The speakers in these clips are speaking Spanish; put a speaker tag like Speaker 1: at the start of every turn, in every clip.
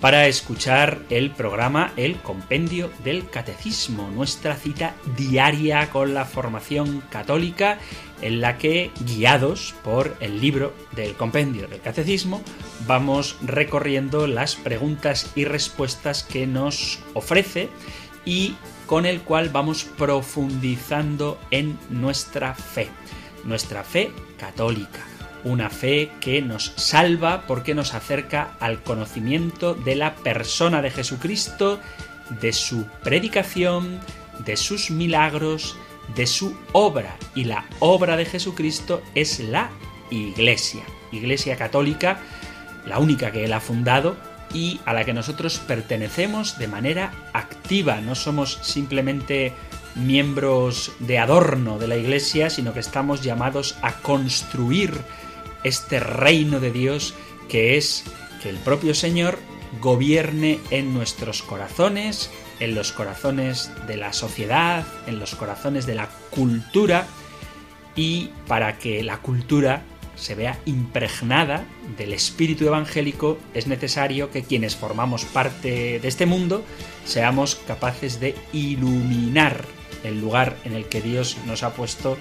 Speaker 1: para escuchar el programa El Compendio del Catecismo, nuestra cita diaria con la formación católica en la que, guiados por el libro del Compendio del Catecismo, vamos recorriendo las preguntas y respuestas que nos ofrece y con el cual vamos profundizando en nuestra fe, nuestra fe católica una fe que nos salva porque nos acerca al conocimiento de la persona de Jesucristo, de su predicación, de sus milagros, de su obra. Y la obra de Jesucristo es la Iglesia, Iglesia Católica, la única que Él ha fundado y a la que nosotros pertenecemos de manera activa. No somos simplemente miembros de adorno de la Iglesia, sino que estamos llamados a construir este reino de Dios que es que el propio Señor gobierne en nuestros corazones, en los corazones de la sociedad, en los corazones de la cultura, y para que la cultura se vea impregnada del espíritu evangélico, es necesario que quienes formamos parte de este mundo seamos capaces de iluminar el lugar en el que Dios nos ha puesto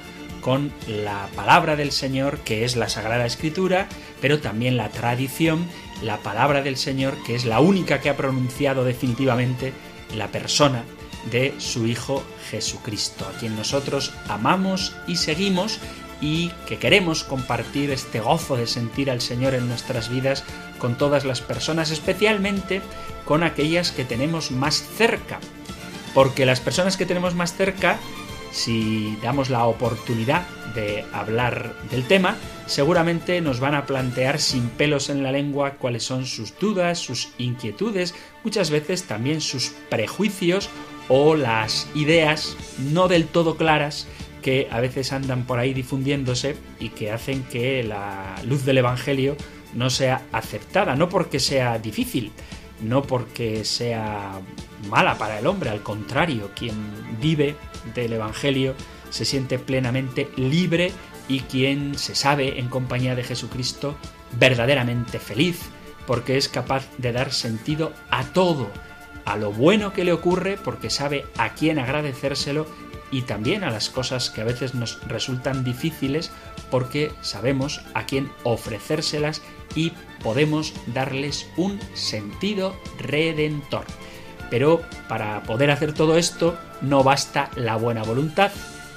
Speaker 1: con la palabra del Señor, que es la Sagrada Escritura, pero también la tradición, la palabra del Señor, que es la única que ha pronunciado definitivamente la persona de su Hijo Jesucristo, a quien nosotros amamos y seguimos y que queremos compartir este gozo de sentir al Señor en nuestras vidas con todas las personas, especialmente con aquellas que tenemos más cerca. Porque las personas que tenemos más cerca si damos la oportunidad de hablar del tema, seguramente nos van a plantear sin pelos en la lengua cuáles son sus dudas, sus inquietudes, muchas veces también sus prejuicios o las ideas no del todo claras que a veces andan por ahí difundiéndose y que hacen que la luz del Evangelio no sea aceptada, no porque sea difícil, no porque sea mala para el hombre, al contrario, quien vive del Evangelio se siente plenamente libre y quien se sabe en compañía de Jesucristo verdaderamente feliz, porque es capaz de dar sentido a todo, a lo bueno que le ocurre, porque sabe a quién agradecérselo y también a las cosas que a veces nos resultan difíciles, porque sabemos a quién ofrecérselas y podemos darles un sentido redentor. Pero para poder hacer todo esto no basta la buena voluntad,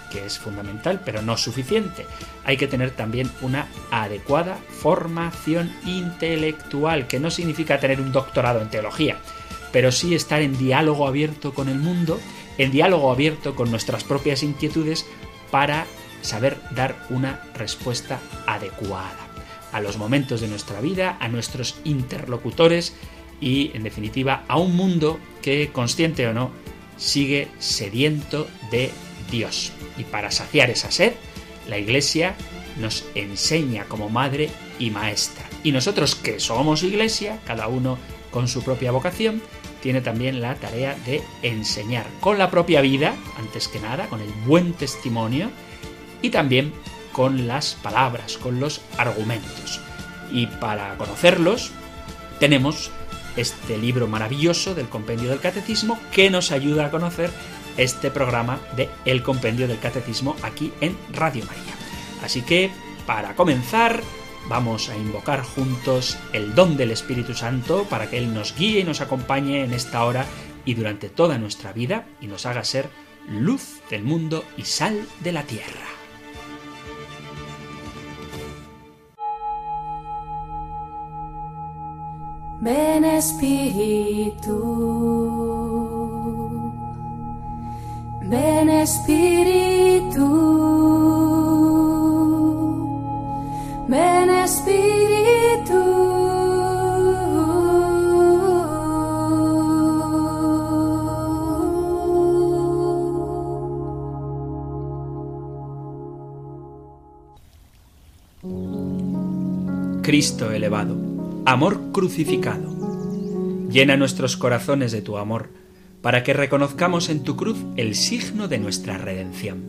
Speaker 1: que es fundamental, pero no suficiente. Hay que tener también una adecuada formación intelectual, que no significa tener un doctorado en teología, pero sí estar en diálogo abierto con el mundo, en diálogo abierto con nuestras propias inquietudes para saber dar una respuesta adecuada a los momentos de nuestra vida, a nuestros interlocutores y, en definitiva, a un mundo que, consciente o no, sigue sediento de Dios. Y para saciar esa sed, la Iglesia nos enseña como madre y maestra. Y nosotros que somos Iglesia, cada uno con su propia vocación, tiene también la tarea de enseñar con la propia vida, antes que nada, con el buen testimonio, y también con las palabras, con los argumentos. Y para conocerlos, tenemos este libro maravilloso del Compendio del Catecismo que nos ayuda a conocer este programa de El Compendio del Catecismo aquí en Radio María. Así que, para comenzar, vamos a invocar juntos el don del Espíritu Santo para que Él nos guíe y nos acompañe en esta hora y durante toda nuestra vida y nos haga ser luz del mundo y sal de la tierra.
Speaker 2: Ven Espíritu, ven Espíritu, ven Espíritu.
Speaker 1: Cristo elevado amor crucificado. Llena nuestros corazones de tu amor, para que reconozcamos en tu cruz el signo de nuestra redención.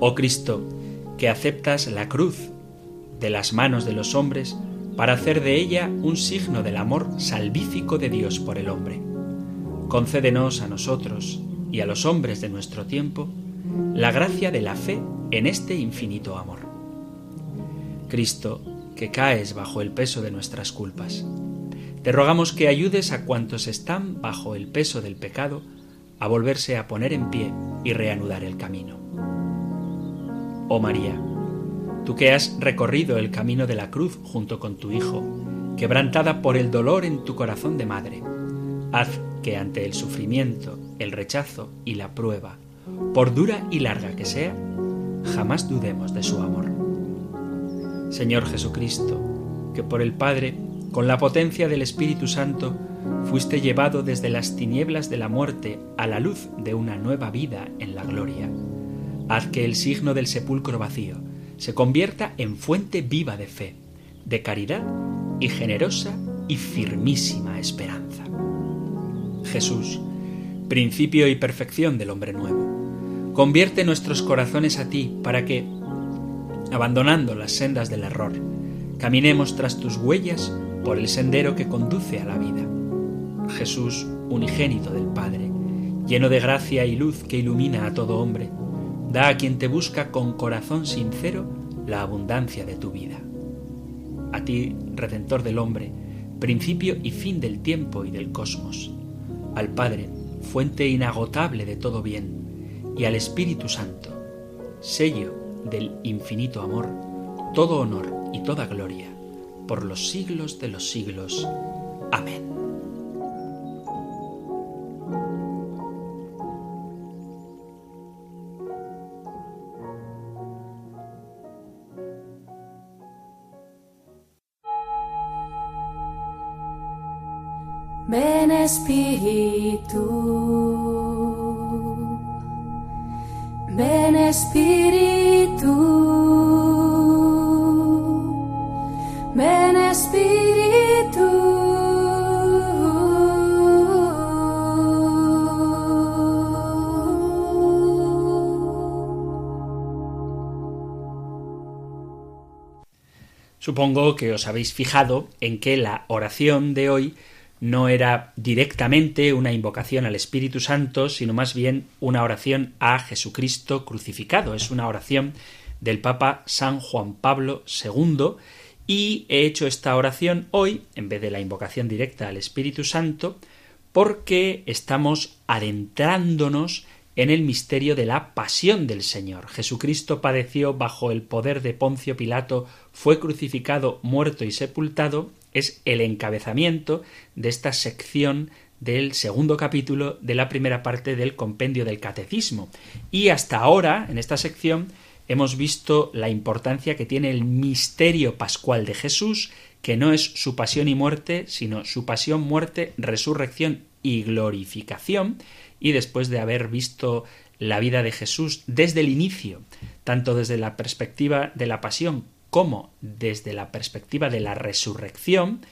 Speaker 1: Oh Cristo, que aceptas la cruz de las manos de los hombres para hacer de ella un signo del amor salvífico de Dios por el hombre. Concédenos a nosotros y a los hombres de nuestro tiempo la gracia de la fe en este infinito amor. Cristo, que caes bajo el peso de nuestras culpas, te rogamos que ayudes a cuantos están bajo el peso del pecado a volverse a poner en pie y reanudar el camino. Oh María, tú que has recorrido el camino de la cruz junto con tu Hijo, quebrantada por el dolor en tu corazón de madre, haz que ante el sufrimiento, el rechazo y la prueba, por dura y larga que sea, jamás dudemos de su amor. Señor Jesucristo, que por el Padre, con la potencia del Espíritu Santo, fuiste llevado desde las tinieblas de la muerte a la luz de una nueva vida en la gloria. Haz que el signo del sepulcro vacío se convierta en fuente viva de fe, de caridad y generosa y firmísima esperanza. Jesús, principio y perfección del hombre nuevo. Convierte nuestros corazones a ti para que, abandonando las sendas del error, caminemos tras tus huellas por el sendero que conduce a la vida. Jesús, unigénito del Padre, lleno de gracia y luz que ilumina a todo hombre, da a quien te busca con corazón sincero la abundancia de tu vida. A ti, Redentor del hombre, principio y fin del tiempo y del cosmos, al Padre, fuente inagotable de todo bien, y al Espíritu Santo, sello del infinito amor, todo honor y toda gloria, por los siglos de los siglos. Amén.
Speaker 2: Ven Espíritu,
Speaker 1: Supongo que os habéis fijado en que la oración de hoy no era directamente una invocación al Espíritu Santo, sino más bien una oración a Jesucristo crucificado. Es una oración del Papa San Juan Pablo II y he hecho esta oración hoy, en vez de la invocación directa al Espíritu Santo, porque estamos adentrándonos en el misterio de la pasión del Señor. Jesucristo padeció bajo el poder de Poncio Pilato, fue crucificado, muerto y sepultado, es el encabezamiento de esta sección del segundo capítulo de la primera parte del compendio del catecismo. Y hasta ahora, en esta sección, hemos visto la importancia que tiene el misterio pascual de Jesús, que no es su pasión y muerte, sino su pasión, muerte, resurrección y glorificación, y después de haber visto la vida de Jesús desde el inicio, tanto desde la perspectiva de la pasión como desde la perspectiva de la resurrección,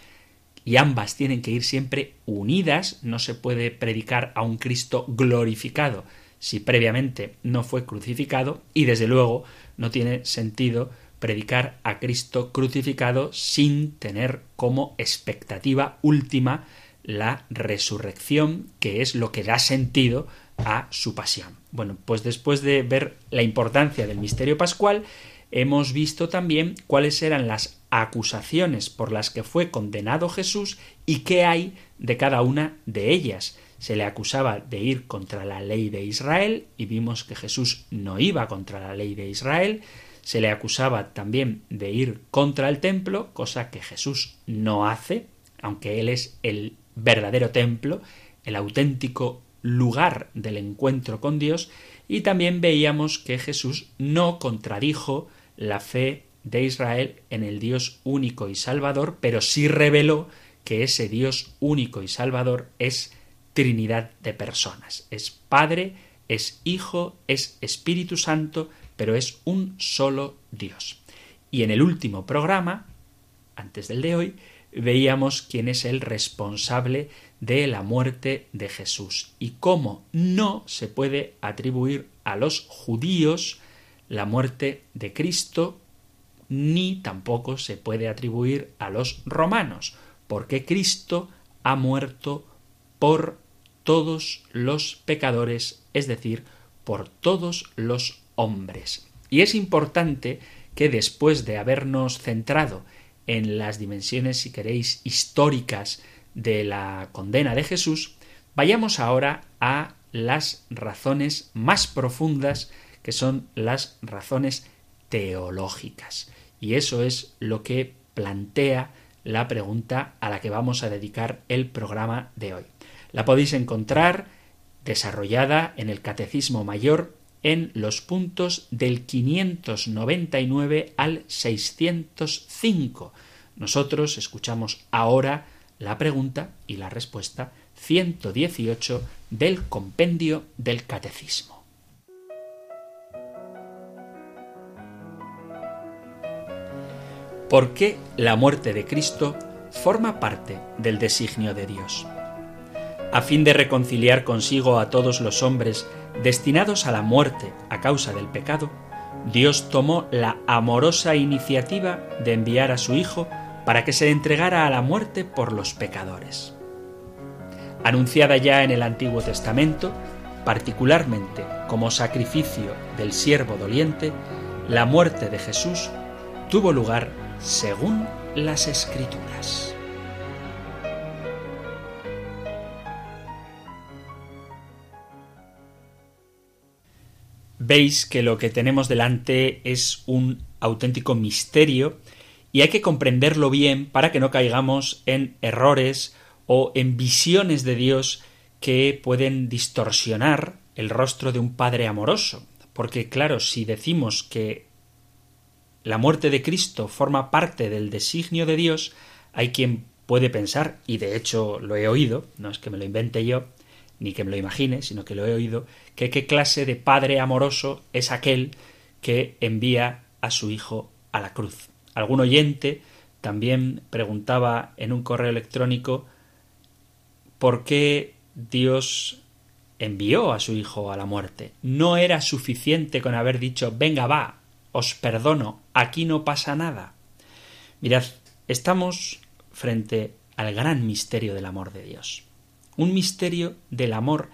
Speaker 1: y ambas tienen que ir siempre unidas, no se puede predicar a un Cristo glorificado si previamente no fue crucificado, y desde luego no tiene sentido predicar a Cristo crucificado sin tener como expectativa última la resurrección, que es lo que da sentido a su pasión. Bueno, pues después de ver la importancia del misterio pascual, hemos visto también cuáles eran las acusaciones por las que fue condenado Jesús y qué hay de cada una de ellas. Se le acusaba de ir contra la ley de Israel y vimos que Jesús no iba contra la ley de Israel. Se le acusaba también de ir contra el templo, cosa que Jesús no hace, aunque él es el verdadero templo, el auténtico lugar del encuentro con Dios, y también veíamos que Jesús no contradijo la fe de Israel en el Dios único y salvador, pero sí reveló que ese Dios único y salvador es Trinidad de personas. Es Padre, es Hijo, es Espíritu Santo, pero es un solo Dios. Y en el último programa antes del de hoy, veíamos quién es el responsable de la muerte de Jesús y cómo no se puede atribuir a los judíos la muerte de Cristo ni tampoco se puede atribuir a los romanos, porque Cristo ha muerto por todos los pecadores, es decir, por todos los hombres. Y es importante que después de habernos centrado en las dimensiones, si queréis, históricas de la condena de Jesús, vayamos ahora a las razones más profundas, que son las razones teológicas. Y eso es lo que plantea la pregunta a la que vamos a dedicar el programa de hoy. La podéis encontrar desarrollada en el Catecismo Mayor en los puntos del 599 al 605. Nosotros escuchamos ahora la pregunta y la respuesta 118 del compendio del Catecismo. ¿Por qué la muerte de Cristo forma parte del designio de Dios? A fin de reconciliar consigo a todos los hombres destinados a la muerte a causa del pecado, Dios tomó la amorosa iniciativa de enviar a su Hijo para que se entregara a la muerte por los pecadores. Anunciada ya en el Antiguo Testamento, particularmente como sacrificio del siervo doliente, la muerte de Jesús tuvo lugar según las Escrituras. Veis que lo que tenemos delante es un auténtico misterio y hay que comprenderlo bien para que no caigamos en errores o en visiones de Dios que pueden distorsionar el rostro de un Padre amoroso. Porque claro, si decimos que la muerte de Cristo forma parte del designio de Dios, hay quien puede pensar, y de hecho lo he oído, no es que me lo invente yo, ni que me lo imagine, sino que lo he oído, que qué clase de Padre amoroso es aquel que envía a su Hijo a la cruz. Algún oyente también preguntaba en un correo electrónico por qué Dios envió a su Hijo a la muerte. No era suficiente con haber dicho venga va, os perdono, aquí no pasa nada. Mirad, estamos frente al gran misterio del amor de Dios. Un misterio del amor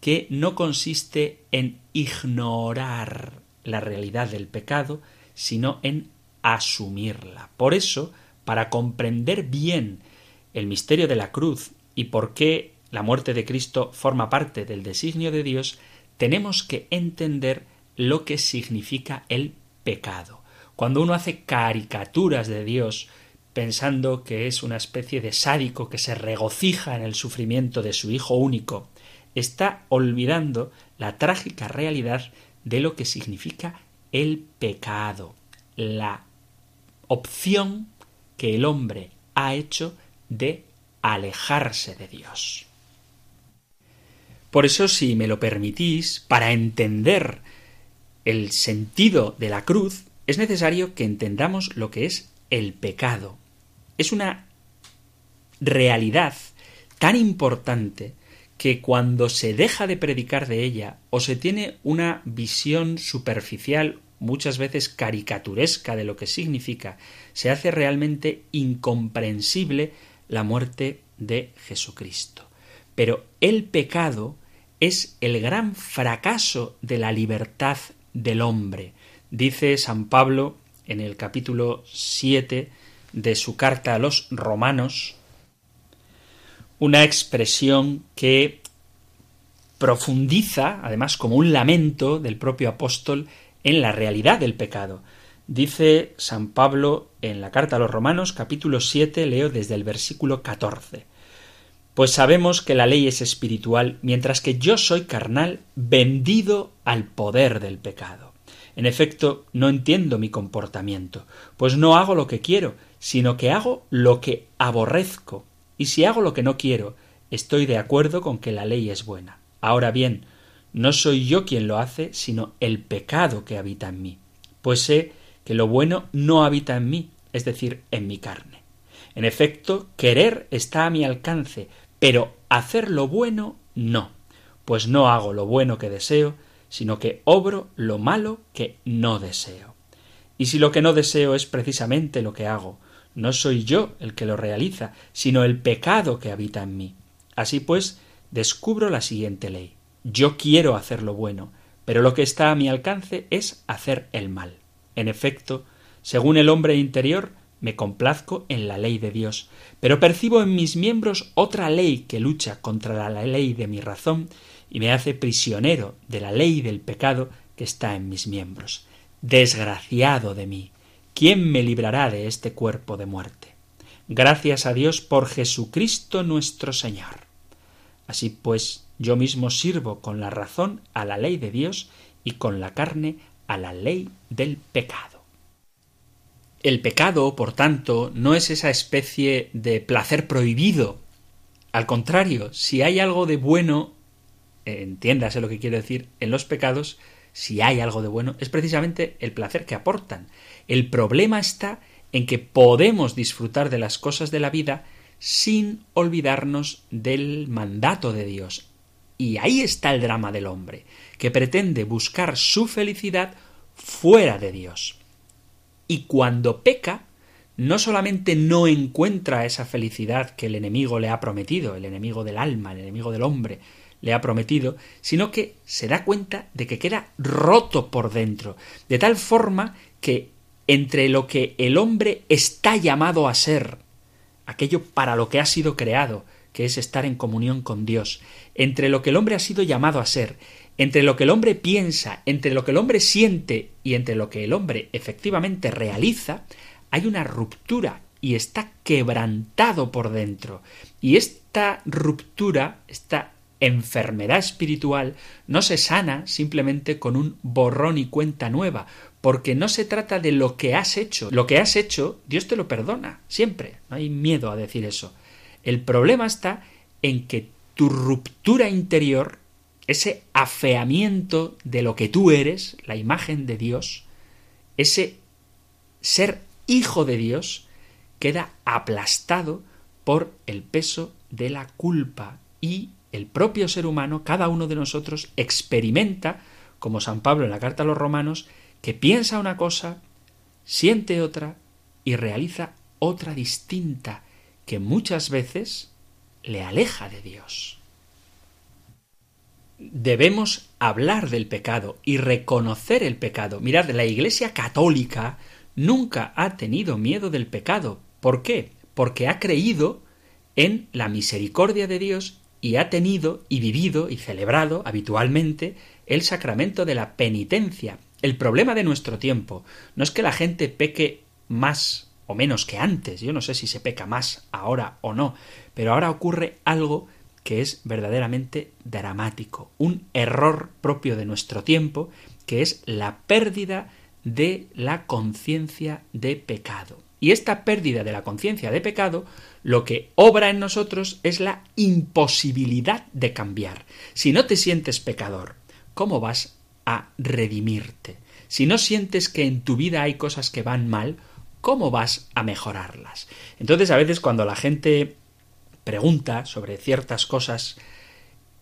Speaker 1: que no consiste en ignorar la realidad del pecado, sino en asumirla. Por eso, para comprender bien el misterio de la cruz y por qué la muerte de Cristo forma parte del designio de Dios, tenemos que entender lo que significa el pecado. Cuando uno hace caricaturas de Dios pensando que es una especie de sádico que se regocija en el sufrimiento de su hijo único, está olvidando la trágica realidad de lo que significa el pecado, la opción que el hombre ha hecho de alejarse de Dios. Por eso, si me lo permitís, para entender el sentido de la cruz, es necesario que entendamos lo que es el pecado. Es una realidad tan importante que cuando se deja de predicar de ella o se tiene una visión superficial, muchas veces caricaturesca de lo que significa, se hace realmente incomprensible la muerte de Jesucristo. Pero el pecado es el gran fracaso de la libertad del hombre. Dice San Pablo en el capítulo 7 de su carta a los romanos, una expresión que profundiza, además como un lamento del propio apóstol, en la realidad del pecado. Dice San Pablo en la carta a los romanos capítulo 7, leo desde el versículo 14. Pues sabemos que la ley es espiritual, mientras que yo soy carnal, vendido al poder del pecado. En efecto, no entiendo mi comportamiento, pues no hago lo que quiero, sino que hago lo que aborrezco. Y si hago lo que no quiero, estoy de acuerdo con que la ley es buena. Ahora bien, no soy yo quien lo hace, sino el pecado que habita en mí. Pues sé que lo bueno no habita en mí, es decir, en mi carne. En efecto, querer está a mi alcance, pero hacer lo bueno no, pues no hago lo bueno que deseo, sino que obro lo malo que no deseo. Y si lo que no deseo es precisamente lo que hago, no soy yo el que lo realiza, sino el pecado que habita en mí. Así pues, descubro la siguiente ley. Yo quiero hacer lo bueno, pero lo que está a mi alcance es hacer el mal. En efecto, según el hombre interior, me complazco en la ley de Dios, pero percibo en mis miembros otra ley que lucha contra la ley de mi razón y me hace prisionero de la ley del pecado que está en mis miembros. Desgraciado de mí. ¿Quién me librará de este cuerpo de muerte? Gracias a Dios por Jesucristo nuestro Señor. Así pues, yo mismo sirvo con la razón a la ley de Dios y con la carne a la ley del pecado. El pecado, por tanto, no es esa especie de placer prohibido. Al contrario, si hay algo de bueno, entiéndase lo que quiero decir, en los pecados, si hay algo de bueno, es precisamente el placer que aportan. El problema está en que podemos disfrutar de las cosas de la vida sin olvidarnos del mandato de Dios. Y ahí está el drama del hombre, que pretende buscar su felicidad fuera de Dios. Y cuando peca, no solamente no encuentra esa felicidad que el enemigo le ha prometido, el enemigo del alma, el enemigo del hombre, le ha prometido, sino que se da cuenta de que queda roto por dentro, de tal forma que entre lo que el hombre está llamado a ser aquello para lo que ha sido creado, que es estar en comunión con Dios, entre lo que el hombre ha sido llamado a ser, entre lo que el hombre piensa, entre lo que el hombre siente y entre lo que el hombre efectivamente realiza, hay una ruptura y está quebrantado por dentro. Y esta ruptura, esta enfermedad espiritual, no se sana simplemente con un borrón y cuenta nueva, porque no se trata de lo que has hecho. Lo que has hecho, Dios te lo perdona, siempre. No hay miedo a decir eso. El problema está en que tu ruptura interior, ese afeamiento de lo que tú eres, la imagen de Dios, ese ser hijo de Dios, queda aplastado por el peso de la culpa y el propio ser humano, cada uno de nosotros, experimenta, como San Pablo en la carta a los romanos, que piensa una cosa, siente otra y realiza otra distinta que muchas veces le aleja de Dios. Debemos hablar del pecado y reconocer el pecado. Mirad, la Iglesia católica nunca ha tenido miedo del pecado. ¿Por qué? Porque ha creído en la misericordia de Dios y ha tenido y vivido y celebrado habitualmente el sacramento de la penitencia, el problema de nuestro tiempo no es que la gente peque más o menos que antes, yo no sé si se peca más ahora o no, pero ahora ocurre algo que es verdaderamente dramático, un error propio de nuestro tiempo, que es la pérdida de la conciencia de pecado. Y esta pérdida de la conciencia de pecado lo que obra en nosotros es la imposibilidad de cambiar. Si no te sientes pecador, ¿cómo vas a redimirte. Si no sientes que en tu vida hay cosas que van mal, ¿cómo vas a mejorarlas? Entonces a veces cuando la gente pregunta sobre ciertas cosas,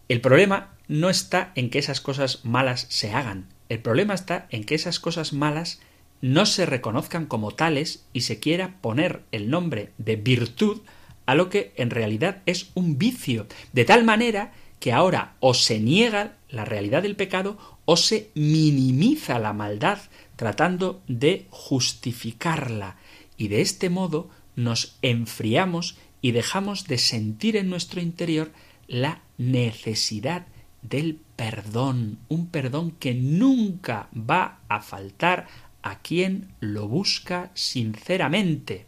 Speaker 1: el problema no está en que esas cosas malas se hagan, el problema está en que esas cosas malas no se reconozcan como tales y se quiera poner el nombre de virtud a lo que en realidad es un vicio, de tal manera que ahora o se niega la realidad del pecado o se minimiza la maldad tratando de justificarla. Y de este modo nos enfriamos y dejamos de sentir en nuestro interior la necesidad del perdón, un perdón que nunca va a faltar a quien lo busca sinceramente.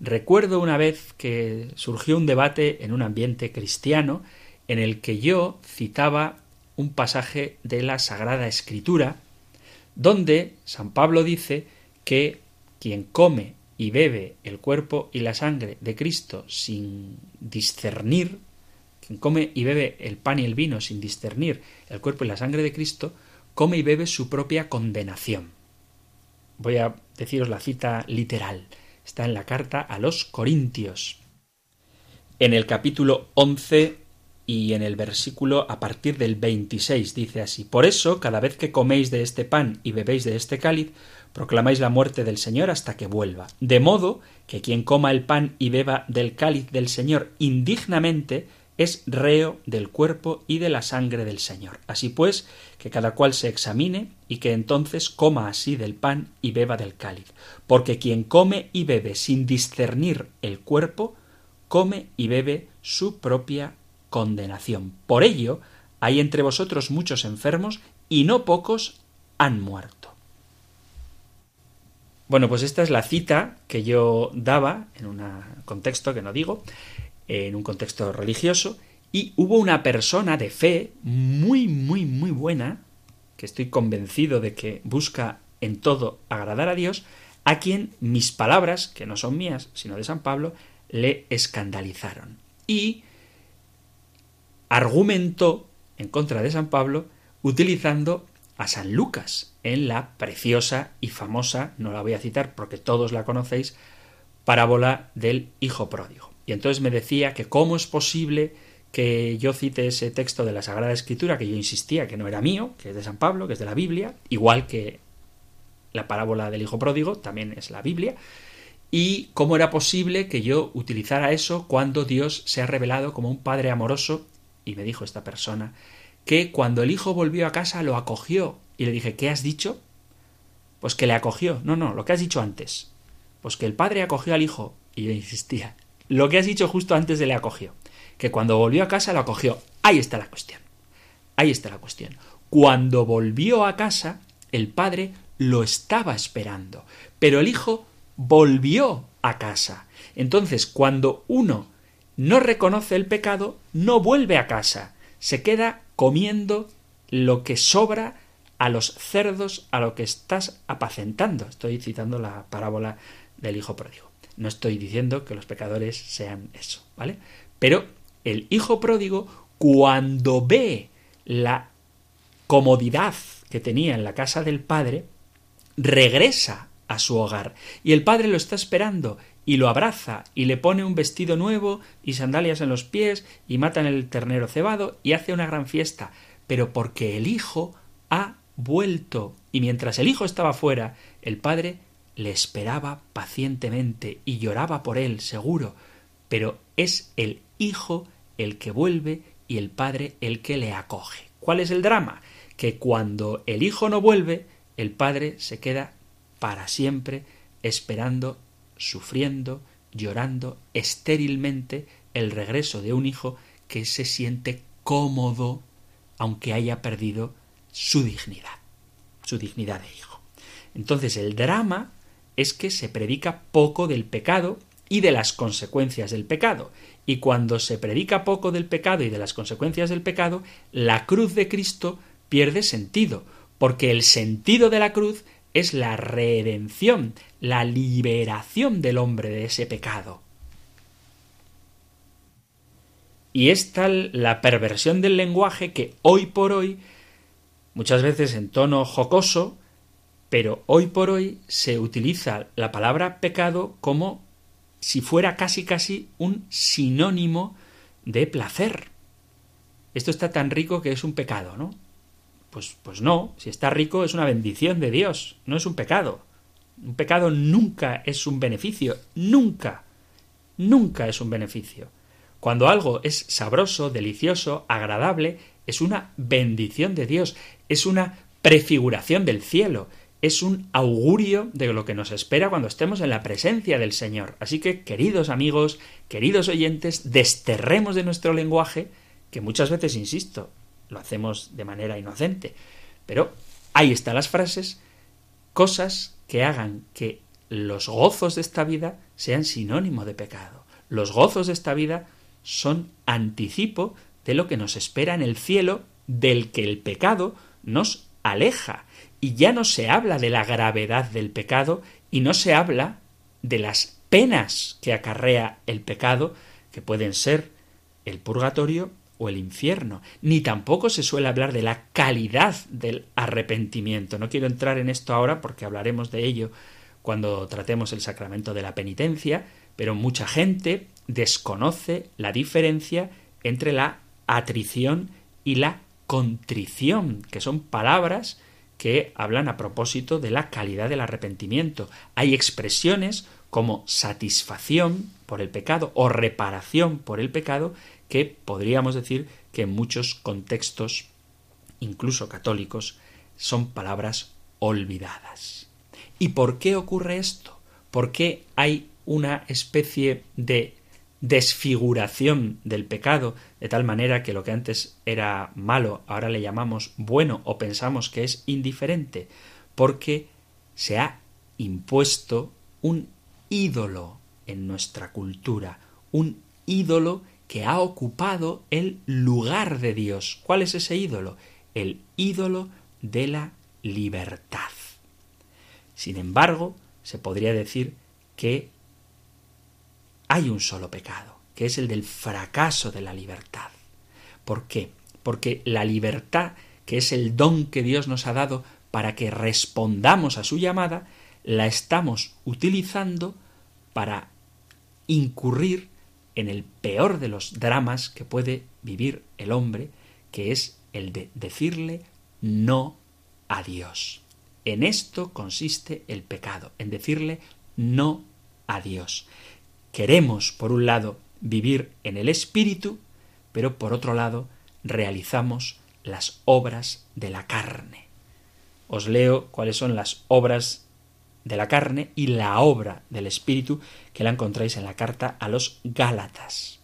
Speaker 1: Recuerdo una vez que surgió un debate en un ambiente cristiano en el que yo citaba un pasaje de la Sagrada Escritura, donde San Pablo dice que quien come y bebe el cuerpo y la sangre de Cristo sin discernir, quien come y bebe el pan y el vino sin discernir el cuerpo y la sangre de Cristo, come y bebe su propia condenación. Voy a deciros la cita literal. está en la carta a los Corintios. En el capítulo 11 y en el versículo a partir del 26 dice así, Por eso, cada vez que coméis de este pan y bebéis de este cáliz, proclamáis la muerte del Señor hasta que vuelva. De modo que quien coma el pan y beba del cáliz del Señor indignamente, es reo del cuerpo y de la sangre del Señor. Así pues, que cada cual se examine y que entonces coma así del pan y beba del cáliz. Porque quien come y bebe sin discernir el cuerpo, come y bebe su propia condenación. Por ello, hay entre vosotros muchos enfermos y no pocos han muerto. Bueno, pues esta es la cita que yo daba en un contexto que no digo, en un contexto religioso, y hubo una persona de fe muy, muy, muy buena, que estoy convencido de que busca en todo agradar a Dios, a quien mis palabras, que no son mías, sino de San Pablo, le escandalizaron. Y argumentó en contra de San Pablo utilizando a San Lucas en la preciosa y famosa, no la voy a citar porque todos la conocéis, parábola del Hijo Pródigo. Y entonces me decía que cómo es posible que yo cite ese texto de la Sagrada Escritura, que yo insistía que no era mío, que es de San Pablo, que es de la Biblia, igual que la parábola del Hijo Pródigo, también es la Biblia, y cómo era posible que yo utilizara eso cuando Dios se ha revelado como un Padre amoroso y me dijo esta persona que cuando el hijo volvió a casa lo acogió. Y le dije, ¿qué has dicho? Pues que le acogió. No, no, lo que has dicho antes. Pues que el padre acogió al hijo. Y yo insistía. Lo que has dicho justo antes de le acogió. Que cuando volvió a casa lo acogió. Ahí está la cuestión. Ahí está la cuestión. Cuando volvió a casa, el padre lo estaba esperando. Pero el hijo volvió a casa. Entonces, cuando uno no reconoce el pecado, no vuelve a casa, se queda comiendo lo que sobra a los cerdos a lo que estás apacentando. Estoy citando la parábola del hijo pródigo. No estoy diciendo que los pecadores sean eso, ¿vale? Pero el hijo pródigo, cuando ve la comodidad que tenía en la casa del padre, regresa a su hogar y el padre lo está esperando y lo abraza y le pone un vestido nuevo y sandalias en los pies y matan el ternero cebado y hace una gran fiesta, pero porque el hijo ha vuelto y mientras el hijo estaba fuera, el padre le esperaba pacientemente y lloraba por él, seguro, pero es el hijo el que vuelve y el padre el que le acoge. ¿Cuál es el drama? Que cuando el hijo no vuelve, el padre se queda para siempre esperando sufriendo, llorando estérilmente el regreso de un hijo que se siente cómodo aunque haya perdido su dignidad, su dignidad de hijo. Entonces el drama es que se predica poco del pecado y de las consecuencias del pecado. Y cuando se predica poco del pecado y de las consecuencias del pecado, la cruz de Cristo pierde sentido, porque el sentido de la cruz es la redención, la liberación del hombre de ese pecado. Y es tal la perversión del lenguaje que hoy por hoy, muchas veces en tono jocoso, pero hoy por hoy se utiliza la palabra pecado como si fuera casi casi un sinónimo de placer. Esto está tan rico que es un pecado, ¿no? Pues, pues no, si está rico es una bendición de Dios, no es un pecado. Un pecado nunca es un beneficio, nunca, nunca es un beneficio. Cuando algo es sabroso, delicioso, agradable, es una bendición de Dios, es una prefiguración del cielo, es un augurio de lo que nos espera cuando estemos en la presencia del Señor. Así que, queridos amigos, queridos oyentes, desterremos de nuestro lenguaje, que muchas veces, insisto, lo hacemos de manera inocente. Pero ahí están las frases, cosas que hagan que los gozos de esta vida sean sinónimo de pecado. Los gozos de esta vida son anticipo de lo que nos espera en el cielo, del que el pecado nos aleja. Y ya no se habla de la gravedad del pecado y no se habla de las penas que acarrea el pecado, que pueden ser el purgatorio o el infierno, ni tampoco se suele hablar de la calidad del arrepentimiento. No quiero entrar en esto ahora porque hablaremos de ello cuando tratemos el sacramento de la penitencia, pero mucha gente desconoce la diferencia entre la atrición y la contrición, que son palabras que hablan a propósito de la calidad del arrepentimiento. Hay expresiones como satisfacción por el pecado o reparación por el pecado que podríamos decir que en muchos contextos, incluso católicos, son palabras olvidadas. ¿Y por qué ocurre esto? ¿Por qué hay una especie de desfiguración del pecado, de tal manera que lo que antes era malo ahora le llamamos bueno o pensamos que es indiferente, porque se ha impuesto un ídolo en nuestra cultura, un ídolo que ha ocupado el lugar de Dios. ¿Cuál es ese ídolo? El ídolo de la libertad. Sin embargo, se podría decir que hay un solo pecado, que es el del fracaso de la libertad. ¿Por qué? Porque la libertad, que es el don que Dios nos ha dado para que respondamos a su llamada, la estamos utilizando para incurrir en el peor de los dramas que puede vivir el hombre, que es el de decirle no a Dios. En esto consiste el pecado, en decirle no a Dios. Queremos, por un lado, vivir en el Espíritu, pero por otro lado, realizamos las obras de la carne. Os leo cuáles son las obras de la carne y la obra del Espíritu que la encontráis en la carta a los Gálatas.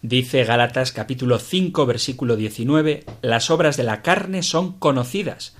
Speaker 1: Dice Gálatas capítulo 5 versículo 19, las obras de la carne son conocidas,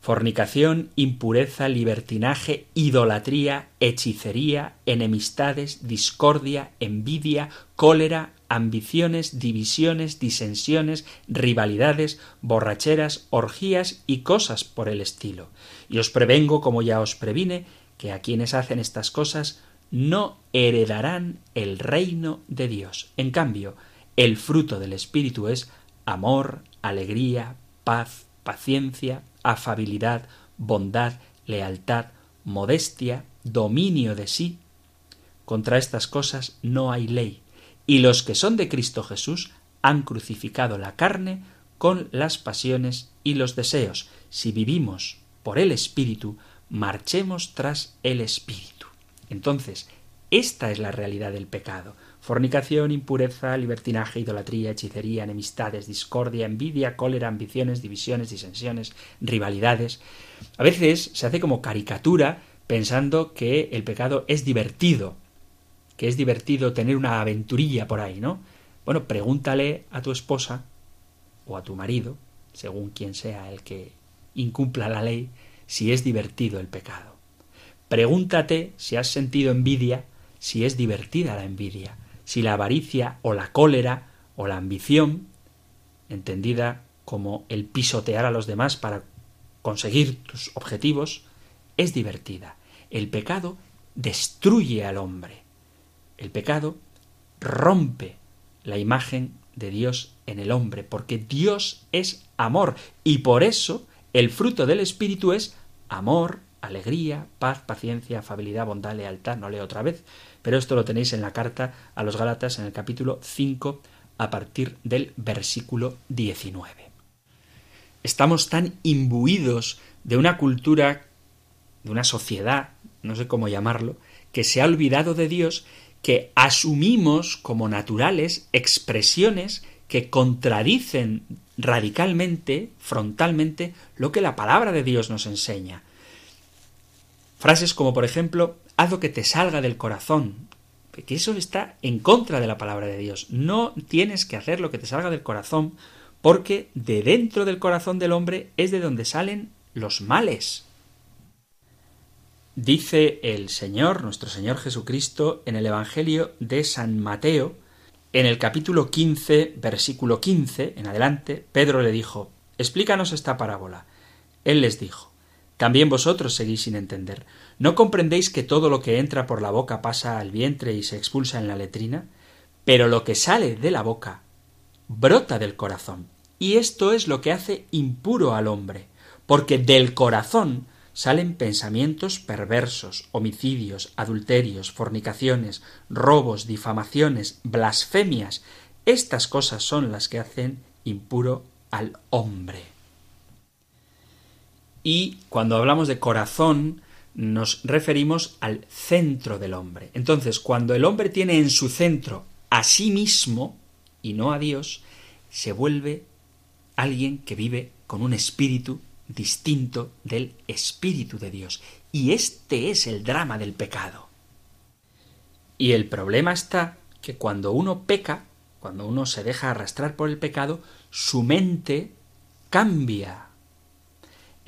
Speaker 1: fornicación, impureza, libertinaje, idolatría, hechicería, enemistades, discordia, envidia, cólera, ambiciones, divisiones, disensiones, rivalidades, borracheras, orgías y cosas por el estilo. Y os prevengo, como ya os previne, que a quienes hacen estas cosas no heredarán el reino de Dios. En cambio, el fruto del Espíritu es amor, alegría, paz, paciencia, afabilidad, bondad, lealtad, modestia, dominio de sí. Contra estas cosas no hay ley, y los que son de Cristo Jesús han crucificado la carne con las pasiones y los deseos. Si vivimos por el Espíritu, marchemos tras el Espíritu. Entonces, esta es la realidad del pecado fornicación, impureza, libertinaje, idolatría, hechicería, enemistades, discordia, envidia, cólera, ambiciones, divisiones, disensiones, rivalidades. A veces se hace como caricatura pensando que el pecado es divertido, que es divertido tener una aventurilla por ahí, ¿no? Bueno, pregúntale a tu esposa o a tu marido, según quien sea el que incumpla la ley, si es divertido el pecado. Pregúntate si has sentido envidia, si es divertida la envidia si la avaricia o la cólera o la ambición, entendida como el pisotear a los demás para conseguir tus objetivos, es divertida. El pecado destruye al hombre. El pecado rompe la imagen de Dios en el hombre, porque Dios es amor y por eso el fruto del Espíritu es amor, alegría, paz, paciencia, afabilidad, bondad, lealtad. No leo otra vez, pero esto lo tenéis en la carta a los Gálatas en el capítulo 5 a partir del versículo 19. Estamos tan imbuidos de una cultura, de una sociedad, no sé cómo llamarlo, que se ha olvidado de Dios, que asumimos como naturales expresiones que contradicen radicalmente, frontalmente, lo que la palabra de Dios nos enseña. Frases como, por ejemplo, haz lo que te salga del corazón, que eso está en contra de la palabra de Dios. No tienes que hacer lo que te salga del corazón, porque de dentro del corazón del hombre es de donde salen los males. Dice el Señor, nuestro Señor Jesucristo, en el Evangelio de San Mateo, en el capítulo 15, versículo 15, en adelante, Pedro le dijo, Explícanos esta parábola. Él les dijo, También vosotros seguís sin entender. ¿No comprendéis que todo lo que entra por la boca pasa al vientre y se expulsa en la letrina? Pero lo que sale de la boca brota del corazón. Y esto es lo que hace impuro al hombre, porque del corazón salen pensamientos perversos, homicidios, adulterios, fornicaciones, robos, difamaciones, blasfemias. Estas cosas son las que hacen impuro al hombre. Y cuando hablamos de corazón, nos referimos al centro del hombre. Entonces, cuando el hombre tiene en su centro a sí mismo y no a Dios, se vuelve alguien que vive con un espíritu distinto del espíritu de Dios. Y este es el drama del pecado. Y el problema está que cuando uno peca, cuando uno se deja arrastrar por el pecado, su mente cambia.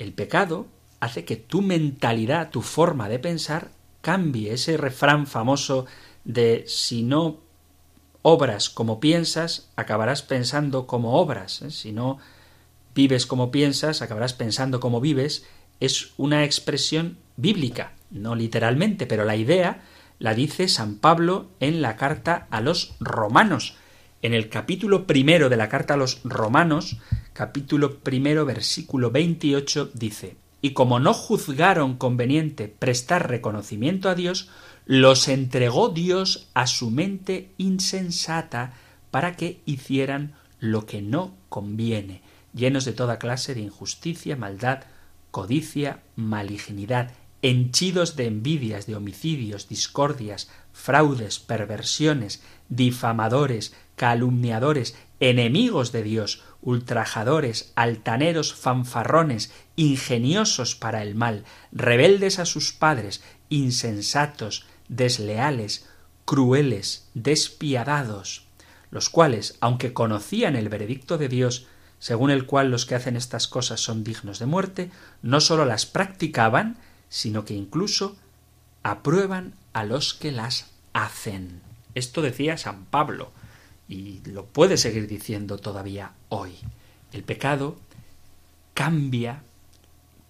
Speaker 1: El pecado hace que tu mentalidad, tu forma de pensar, cambie. Ese refrán famoso de si no obras como piensas, acabarás pensando como obras. ¿eh? Si no vives como piensas, acabarás pensando como vives, es una expresión bíblica, no literalmente, pero la idea la dice San Pablo en la carta a los romanos. En el capítulo primero de la carta a los romanos, capítulo primero, versículo 28, dice, y como no juzgaron conveniente prestar reconocimiento a Dios, los entregó Dios a su mente insensata para que hicieran lo que no conviene, llenos de toda clase de injusticia, maldad, codicia, malignidad, henchidos de envidias, de homicidios, discordias, fraudes, perversiones, difamadores, calumniadores, enemigos de Dios, ultrajadores, altaneros, fanfarrones, ingeniosos para el mal, rebeldes a sus padres, insensatos, desleales, crueles, despiadados, los cuales, aunque conocían el veredicto de Dios, según el cual los que hacen estas cosas son dignos de muerte, no sólo las practicaban, sino que incluso aprueban a los que las hacen. Esto decía San Pablo, y lo puede seguir diciendo todavía hoy. El pecado cambia,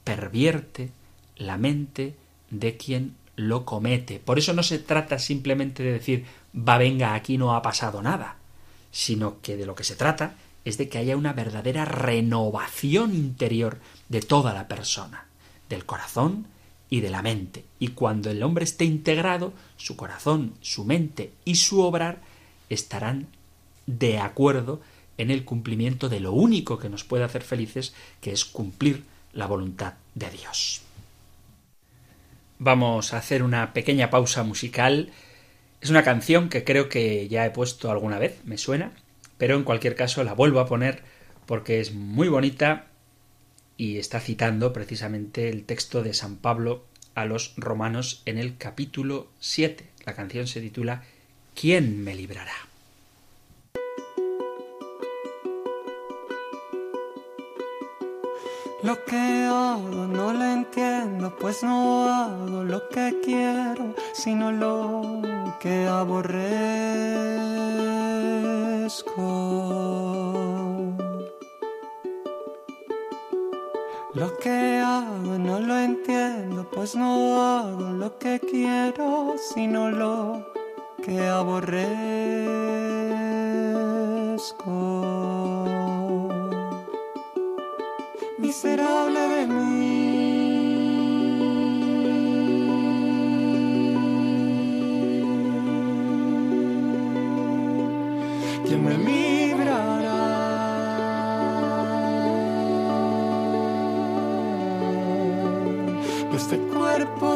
Speaker 1: pervierte la mente de quien lo comete. Por eso no se trata simplemente de decir va venga aquí no ha pasado nada, sino que de lo que se trata es de que haya una verdadera renovación interior de toda la persona, del corazón y de la mente. Y cuando el hombre esté integrado, su corazón, su mente y su obrar estarán de acuerdo en el cumplimiento de lo único que nos puede hacer felices, que es cumplir la voluntad de Dios. Vamos a hacer una pequeña pausa musical. Es una canción que creo que ya he puesto alguna vez, me suena, pero en cualquier caso la vuelvo a poner porque es muy bonita y está citando precisamente el texto de San Pablo a los romanos en el capítulo 7. La canción se titula ¿Quién me librará?
Speaker 3: Lo que hago no lo entiendo, pues no hago lo que quiero, sino lo que aborrezco. Lo que hago no lo entiendo, pues no hago lo que quiero, sino lo que aborrezco. Miserable de mí. me librará de este cuerpo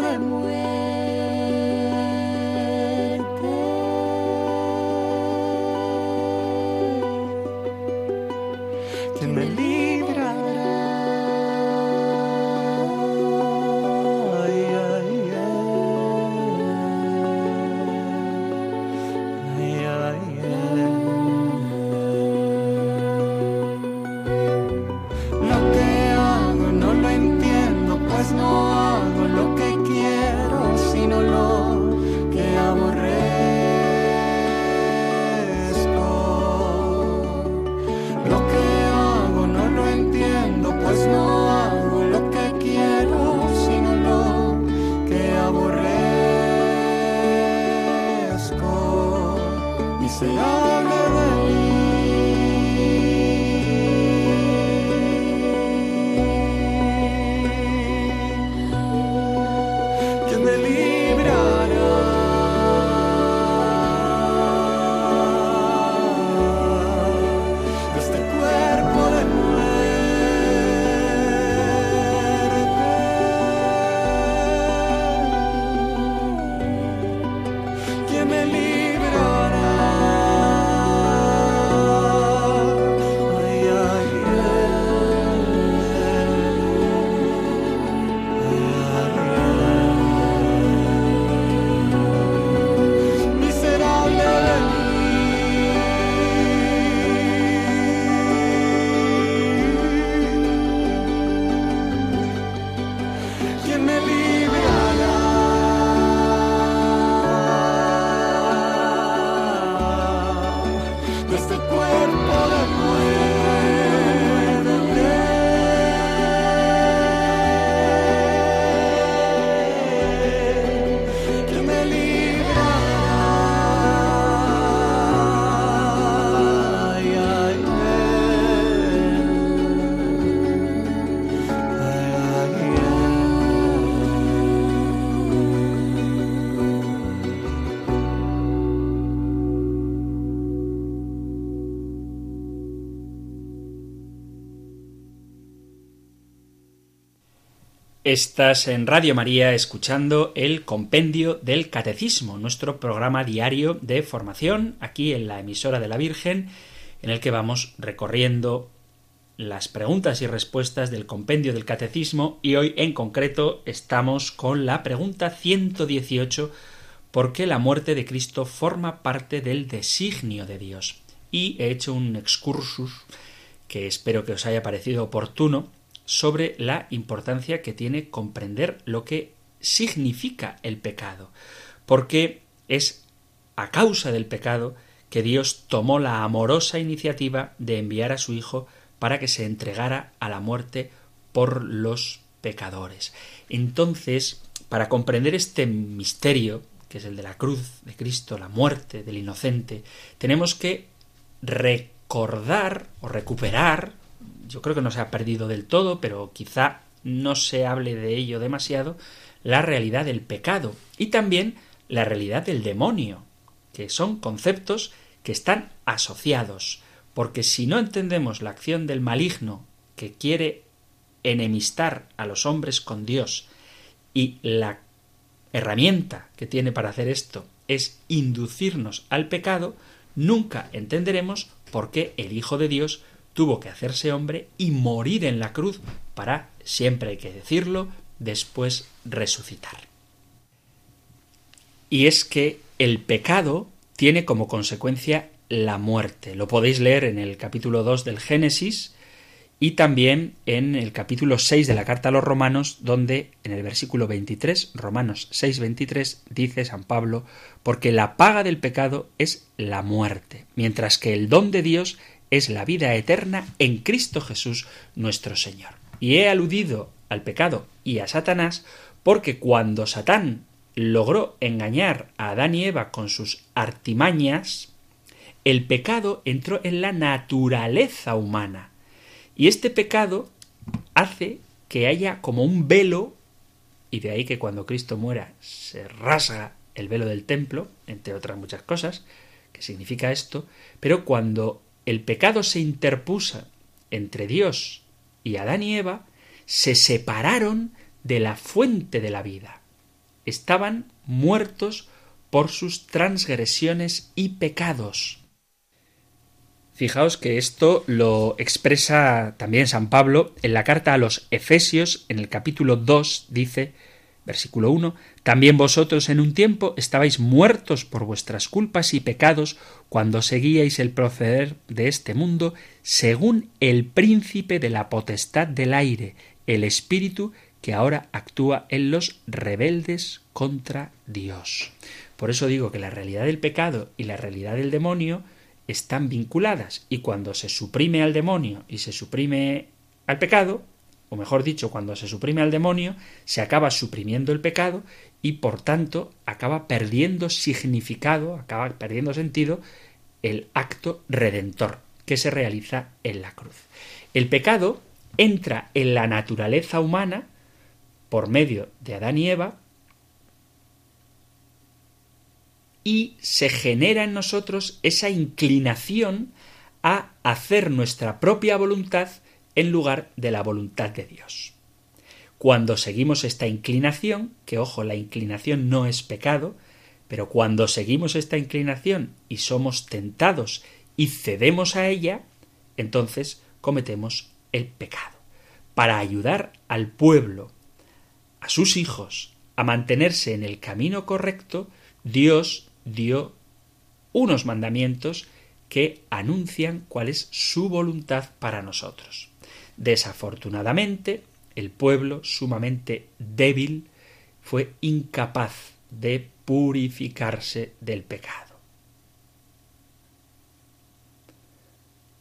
Speaker 1: Estás en Radio María escuchando el Compendio del Catecismo, nuestro programa diario de formación aquí en la emisora de la Virgen, en el que vamos recorriendo las preguntas y respuestas del Compendio del Catecismo y hoy en concreto estamos con la pregunta 118 ¿Por qué la muerte de Cristo forma parte del designio de Dios? Y he hecho un excursus que espero que os haya parecido oportuno sobre la importancia que tiene comprender lo que significa el pecado, porque es a causa del pecado que Dios tomó la amorosa iniciativa de enviar a su Hijo para que se entregara a la muerte por los pecadores. Entonces, para comprender este misterio, que es el de la cruz de Cristo, la muerte del inocente, tenemos que recordar o recuperar yo creo que no se ha perdido del todo, pero quizá no se hable de ello demasiado, la realidad del pecado y también la realidad del demonio, que son conceptos que están asociados, porque si no entendemos la acción del maligno que quiere enemistar a los hombres con Dios y la herramienta que tiene para hacer esto es inducirnos al pecado, nunca entenderemos por qué el Hijo de Dios tuvo que hacerse hombre y morir en la cruz para, siempre hay que decirlo, después resucitar. Y es que el pecado tiene como consecuencia la muerte. Lo podéis leer en el capítulo 2 del Génesis y también en el capítulo 6 de la carta a los romanos, donde en el versículo 23, Romanos 6, 23, dice San Pablo, porque la paga del pecado es la muerte, mientras que el don de Dios es la vida eterna en Cristo Jesús nuestro Señor. Y he aludido al pecado y a Satanás porque cuando Satán logró engañar a Adán y Eva con sus artimañas, el pecado entró en la naturaleza humana. Y este pecado hace que haya como un velo, y de ahí que cuando Cristo muera se rasga el velo del templo, entre otras muchas cosas, que significa esto, pero cuando el pecado se interpuso entre Dios y Adán y Eva, se separaron de la fuente de la vida. Estaban muertos por sus transgresiones y pecados. Fijaos que esto lo expresa también San Pablo en la carta a los Efesios, en el capítulo 2, dice Versículo 1. También vosotros en un tiempo estabais muertos por vuestras culpas y pecados cuando seguíais el proceder de este mundo según el príncipe de la potestad del aire, el espíritu que ahora actúa en los rebeldes contra Dios. Por eso digo que la realidad del pecado y la realidad del demonio están vinculadas y cuando se suprime al demonio y se suprime al pecado, o mejor dicho, cuando se suprime al demonio, se acaba suprimiendo el pecado y por tanto acaba perdiendo significado, acaba perdiendo sentido el acto redentor que se realiza en la cruz. El pecado entra en la naturaleza humana por medio de Adán y Eva y se genera en nosotros esa inclinación a hacer nuestra propia voluntad en lugar de la voluntad de Dios. Cuando seguimos esta inclinación, que ojo, la inclinación no es pecado, pero cuando seguimos esta inclinación y somos tentados y cedemos a ella, entonces cometemos el pecado. Para ayudar al pueblo, a sus hijos, a mantenerse en el camino correcto, Dios dio unos mandamientos que anuncian cuál es su voluntad para nosotros. Desafortunadamente, el pueblo, sumamente débil, fue incapaz de purificarse del pecado.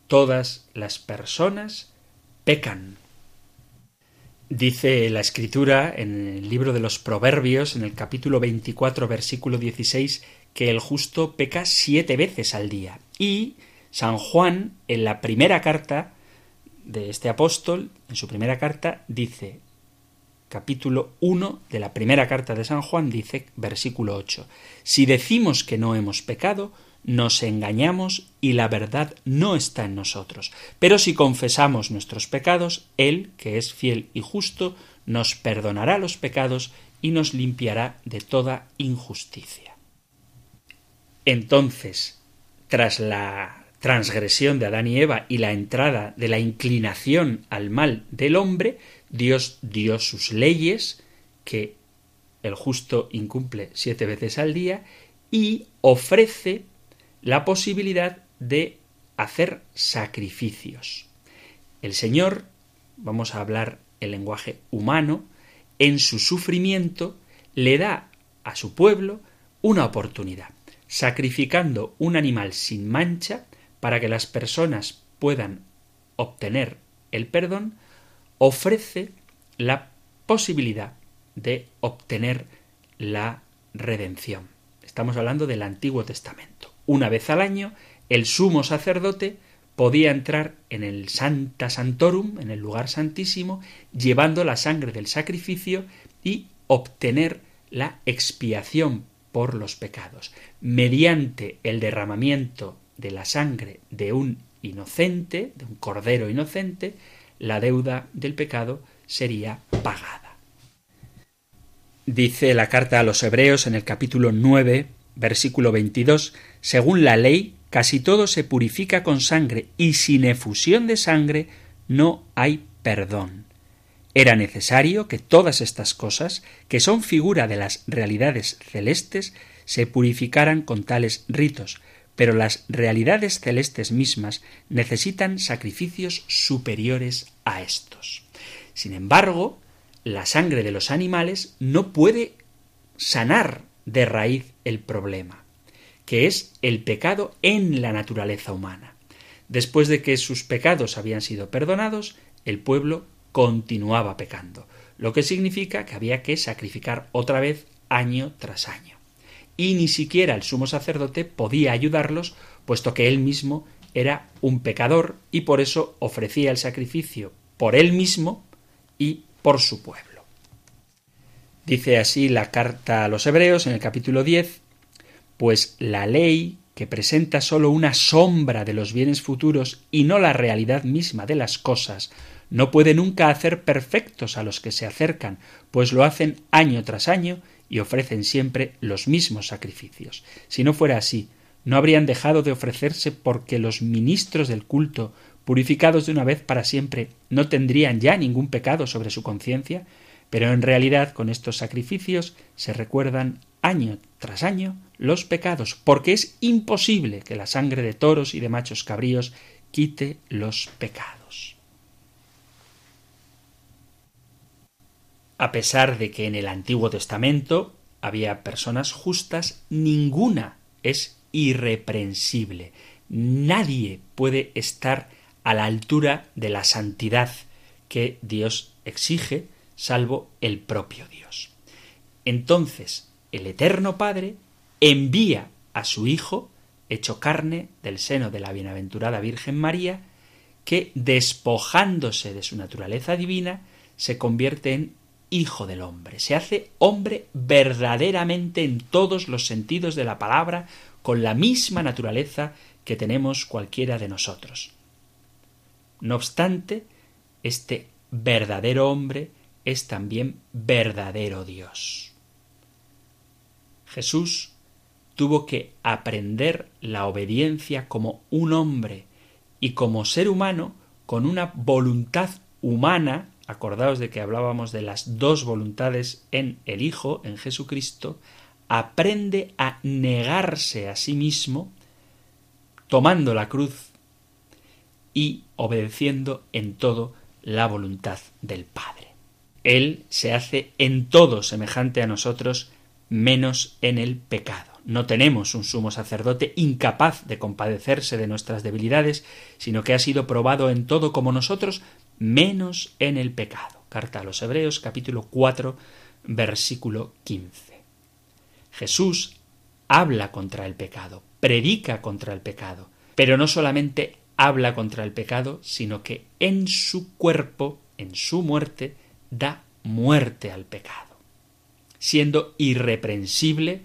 Speaker 1: Todas las personas pecan. Dice la escritura en el libro de los Proverbios, en el capítulo 24, versículo 16, que el justo peca siete veces al día. Y San Juan, en la primera carta, de este apóstol, en su primera carta, dice, capítulo 1 de la primera carta de San Juan, dice, versículo 8, Si decimos que no hemos pecado, nos engañamos y la verdad no está en nosotros. Pero si confesamos nuestros pecados, Él, que es fiel y justo, nos perdonará los pecados y nos limpiará de toda injusticia. Entonces, tras la transgresión de Adán y Eva y la entrada de la inclinación al mal del hombre, Dios dio sus leyes, que el justo incumple siete veces al día, y ofrece la posibilidad de hacer sacrificios. El Señor, vamos a hablar el lenguaje humano, en su sufrimiento le da a su pueblo una oportunidad, sacrificando un animal sin mancha para que las personas puedan obtener el perdón, ofrece la posibilidad de obtener la redención. Estamos hablando del Antiguo Testamento. Una vez al año, el sumo sacerdote podía entrar en el Santa Santorum, en el lugar santísimo, llevando la sangre del sacrificio y obtener la expiación por los pecados. Mediante el derramamiento de la sangre de un inocente, de un cordero inocente, la deuda del pecado sería pagada. Dice la carta a los Hebreos en el capítulo 9, versículo 22, según la ley, casi todo se purifica con sangre y sin efusión de sangre no hay perdón. Era necesario que todas estas cosas, que son figura de las realidades celestes, se purificaran con tales ritos, pero las realidades celestes mismas necesitan sacrificios superiores a estos. Sin embargo, la sangre de los animales no puede sanar de raíz el problema que es el pecado en la naturaleza humana. Después de que sus pecados habían sido perdonados, el pueblo continuaba pecando, lo que significa que había que sacrificar otra vez año tras año. Y ni siquiera el sumo sacerdote podía ayudarlos, puesto que él mismo era un pecador y por eso ofrecía el sacrificio por él mismo y por su pueblo. Dice así la carta a los Hebreos en el capítulo 10, pues la ley, que presenta sólo una sombra de los bienes futuros y no la realidad misma de las cosas, no puede nunca hacer perfectos a los que se acercan, pues lo hacen año tras año y ofrecen siempre los mismos sacrificios. Si no fuera así, no habrían dejado de ofrecerse porque los ministros del culto, purificados de una vez para siempre, no tendrían ya ningún pecado sobre su conciencia, pero en realidad con estos sacrificios se recuerdan año tras año los pecados, porque es imposible que la sangre de toros y de machos cabríos quite los pecados. A pesar de que en el Antiguo Testamento había personas justas, ninguna es irreprensible. Nadie puede estar a la altura de la santidad que Dios exige, salvo el propio Dios. Entonces, el Eterno Padre envía a su Hijo, hecho carne del seno de la bienaventurada Virgen María, que, despojándose de su naturaleza divina, se convierte en Hijo del hombre, se hace hombre verdaderamente en todos los sentidos de la palabra, con la misma naturaleza que tenemos cualquiera de nosotros. No obstante, este verdadero hombre es también verdadero Dios. Jesús tuvo que aprender la obediencia como un hombre y como ser humano con una voluntad humana, acordaos de que hablábamos de las dos voluntades en el Hijo, en Jesucristo, aprende a negarse a sí mismo, tomando la cruz y obedeciendo en todo la voluntad del Padre. Él se hace en todo semejante a nosotros menos en el pecado. No tenemos un sumo sacerdote incapaz de compadecerse de nuestras debilidades, sino que ha sido probado en todo como nosotros, menos en el pecado. Carta a los Hebreos capítulo 4 versículo 15. Jesús habla contra el pecado, predica contra el pecado, pero no solamente habla contra el pecado, sino que en su cuerpo, en su muerte, da muerte al pecado siendo irreprensible,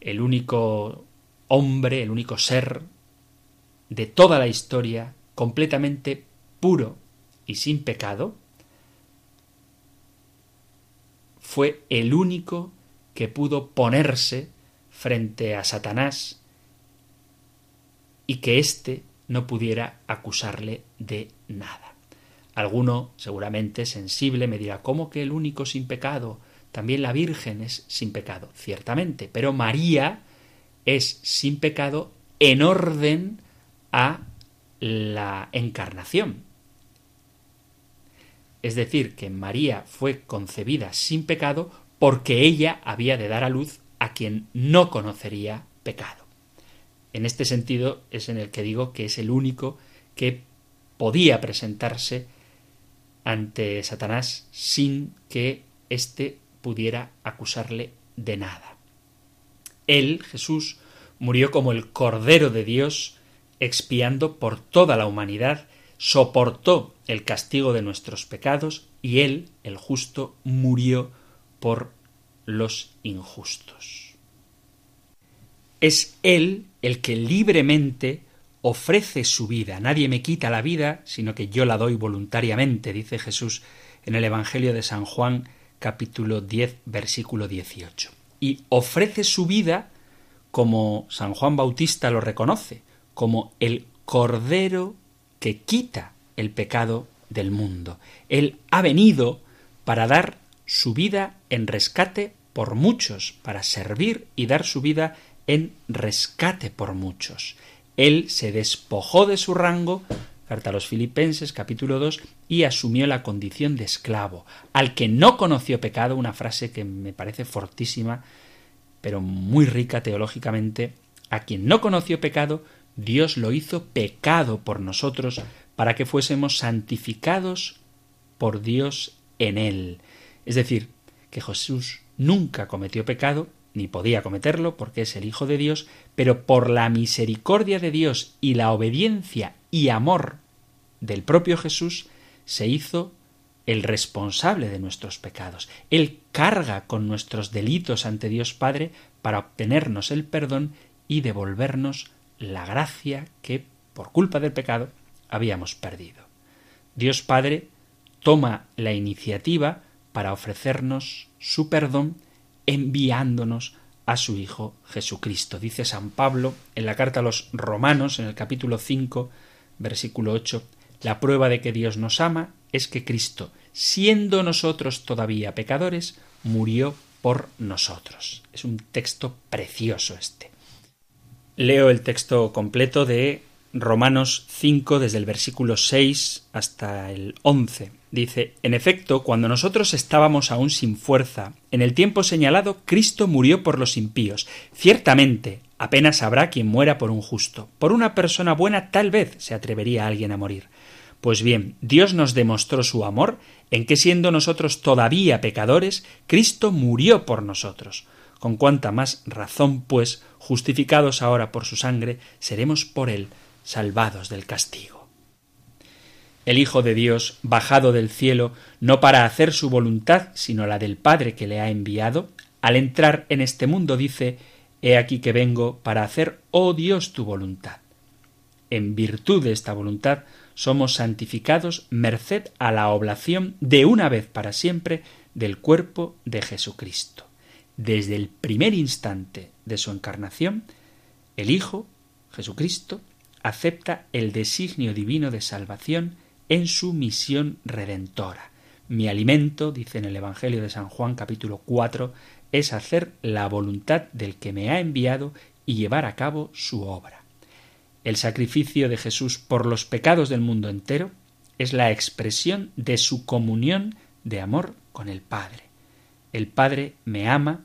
Speaker 1: el único hombre, el único ser de toda la historia, completamente puro y sin pecado, fue el único que pudo ponerse frente a Satanás y que éste no pudiera acusarle de nada. Alguno, seguramente sensible, me dirá, ¿cómo que el único sin pecado? También la Virgen es sin pecado, ciertamente, pero María es sin pecado en orden a la encarnación. Es decir, que María fue concebida sin pecado porque ella había de dar a luz a quien no conocería pecado. En este sentido es en el que digo que es el único que podía presentarse ante Satanás sin que éste pudiera acusarle de nada. Él, Jesús, murió como el Cordero de Dios, expiando por toda la humanidad, soportó el castigo de nuestros pecados y él, el justo, murió por los injustos. Es él el que libremente ofrece su vida. Nadie me quita la vida, sino que yo la doy voluntariamente, dice Jesús en el Evangelio de San Juan capítulo 10 versículo 18. Y ofrece su vida como San Juan Bautista lo reconoce, como el Cordero que quita el pecado del mundo. Él ha venido para dar su vida en rescate por muchos, para servir y dar su vida en rescate por muchos. Él se despojó de su rango, carta a los Filipenses capítulo 2, y asumió la condición de esclavo, al que no conoció pecado, una frase que me parece fortísima, pero muy rica teológicamente, a quien no conoció pecado, Dios lo hizo pecado por nosotros para que fuésemos santificados por Dios en él. Es decir, que Jesús nunca cometió pecado, ni podía cometerlo porque es el Hijo de Dios, pero por la misericordia de Dios y la obediencia y amor del propio Jesús, se hizo el responsable de nuestros pecados. Él carga con nuestros delitos ante Dios Padre para obtenernos el perdón y devolvernos la gracia que, por culpa del pecado, habíamos perdido. Dios Padre toma la iniciativa para ofrecernos su perdón enviándonos a su Hijo Jesucristo. Dice San Pablo en la carta a los Romanos, en el capítulo 5, versículo 8, la prueba de que Dios nos ama es que Cristo, siendo nosotros todavía pecadores, murió por nosotros. Es un texto precioso este. Leo el texto completo de Romanos 5 desde el versículo 6 hasta el 11. Dice, En efecto, cuando nosotros estábamos aún sin fuerza, en el tiempo señalado, Cristo murió por los impíos. Ciertamente, apenas habrá quien muera por un justo. Por una persona buena tal vez se atrevería alguien a morir. Pues bien, Dios nos demostró su amor en que siendo nosotros todavía pecadores, Cristo murió por nosotros. Con cuánta más razón, pues, justificados ahora por su sangre, seremos por él salvados del castigo. El Hijo de Dios, bajado del cielo, no para hacer su voluntad, sino la del Padre que le ha enviado, al entrar en este mundo dice He aquí que vengo para hacer, oh Dios, tu voluntad. En virtud de esta voluntad somos santificados merced a la oblación de una vez para siempre del cuerpo de Jesucristo. Desde el primer instante de su encarnación, el Hijo, Jesucristo, acepta el designio divino de salvación en su misión redentora. Mi alimento, dice en el Evangelio de San Juan capítulo 4, es hacer la voluntad del que me ha enviado y llevar a cabo su obra. El sacrificio de Jesús por los pecados del mundo entero es la expresión de su comunión de amor con el Padre. El Padre me ama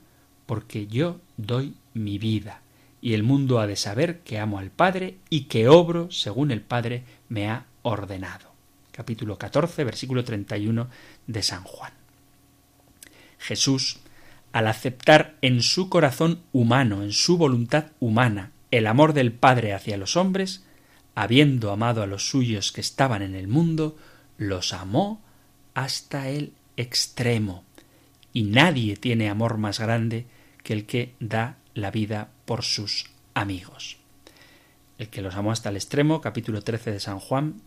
Speaker 1: porque yo doy mi vida, y el mundo ha de saber que amo al Padre y que obro según el Padre me ha ordenado. Capítulo 14, versículo 31 de San Juan. Jesús, al aceptar en su corazón humano, en su voluntad humana, el amor del Padre hacia los hombres, habiendo amado a los suyos que estaban en el mundo, los amó hasta el extremo. Y nadie tiene amor más grande que el que da la vida por sus amigos. El que los amó hasta el extremo, capítulo 13 de San Juan,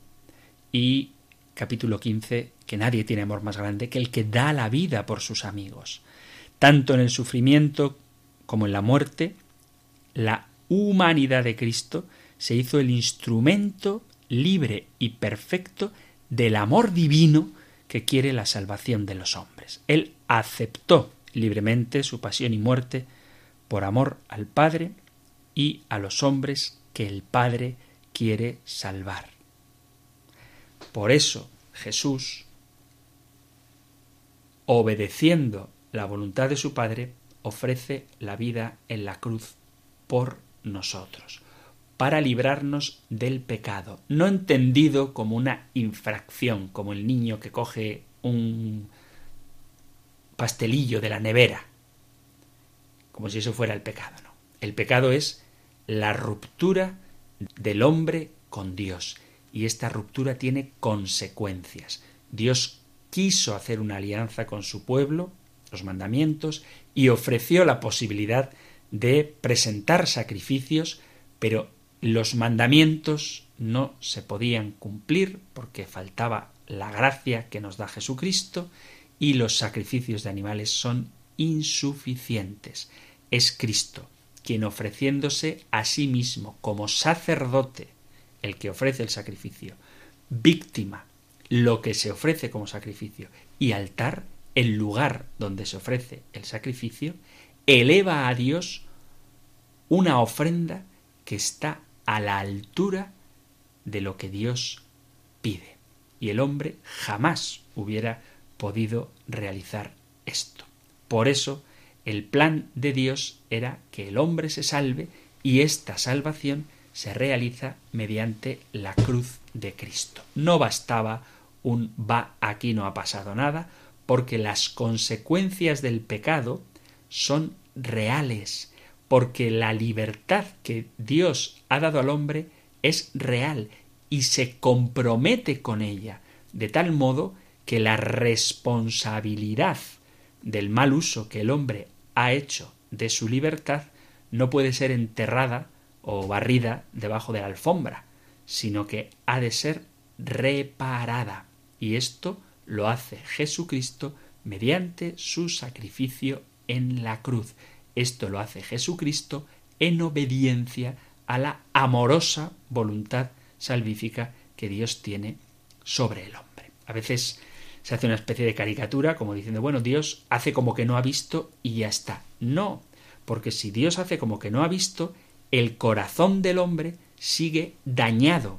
Speaker 1: y capítulo 15 que nadie tiene amor más grande que el que da la vida por sus amigos. Tanto en el sufrimiento como en la muerte, la humanidad de Cristo se hizo el instrumento libre y perfecto del amor divino que quiere la salvación de los hombres. Él aceptó libremente su pasión y muerte por amor al Padre y a los hombres que el Padre quiere salvar. Por eso Jesús, obedeciendo la voluntad de su Padre, ofrece la vida en la cruz por nosotros para librarnos del pecado, no entendido como una infracción, como el niño que coge un pastelillo de la nevera, como si eso fuera el pecado, no. El pecado es la ruptura del hombre con Dios, y esta ruptura tiene consecuencias. Dios quiso hacer una alianza con su pueblo, los mandamientos, y ofreció la posibilidad de presentar sacrificios, pero los mandamientos no se podían cumplir porque faltaba la gracia que nos da Jesucristo y los sacrificios de animales son insuficientes. Es Cristo quien ofreciéndose a sí mismo como sacerdote, el que ofrece el sacrificio, víctima, lo que se ofrece como sacrificio, y altar, el lugar donde se ofrece el sacrificio, eleva a Dios una ofrenda que está a la altura de lo que Dios pide. Y el hombre jamás hubiera podido realizar esto. Por eso el plan de Dios era que el hombre se salve y esta salvación se realiza mediante la cruz de Cristo. No bastaba un va aquí no ha pasado nada, porque las consecuencias del pecado son reales, porque la libertad que Dios ha dado al hombre es real y se compromete con ella, de tal modo que la responsabilidad del mal uso que el hombre ha hecho de su libertad no puede ser enterrada o barrida debajo de la alfombra, sino que ha de ser reparada. Y esto lo hace Jesucristo mediante su sacrificio en la cruz. Esto lo hace Jesucristo en obediencia a la amorosa voluntad salvífica que Dios tiene sobre el hombre. A veces se hace una especie de caricatura como diciendo, bueno, Dios hace como que no ha visto y ya está. No, porque si Dios hace como que no ha visto, el corazón del hombre sigue dañado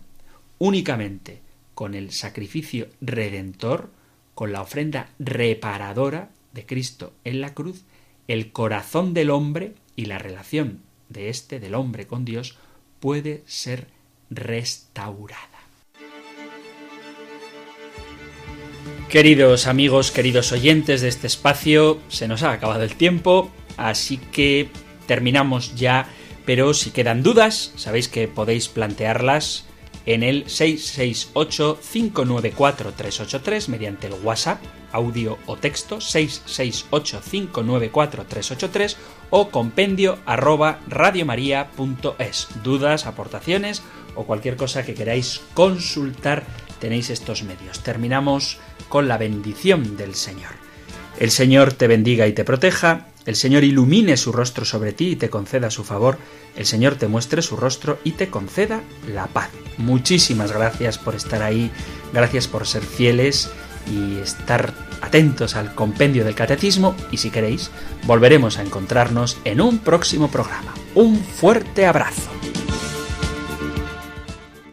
Speaker 1: únicamente con el sacrificio redentor, con la ofrenda reparadora de Cristo en la cruz, el corazón del hombre y la relación de éste, del hombre con Dios, puede ser restaurada. Queridos amigos, queridos oyentes de este espacio, se nos ha acabado el tiempo, así que terminamos ya, pero si quedan dudas, sabéis que podéis plantearlas en el 668-594-383 mediante el WhatsApp, audio o texto 668-594-383 o compendio arroba radiomaria.es. Dudas, aportaciones o cualquier cosa que queráis consultar, tenéis estos medios. Terminamos con la bendición del Señor. El Señor te bendiga y te proteja, el Señor ilumine su rostro sobre ti y te conceda su favor, el Señor te muestre su rostro y te conceda la paz. Muchísimas gracias por estar ahí, gracias por ser fieles y estar atentos al compendio del catecismo y si queréis, volveremos a encontrarnos en un próximo programa. Un fuerte abrazo.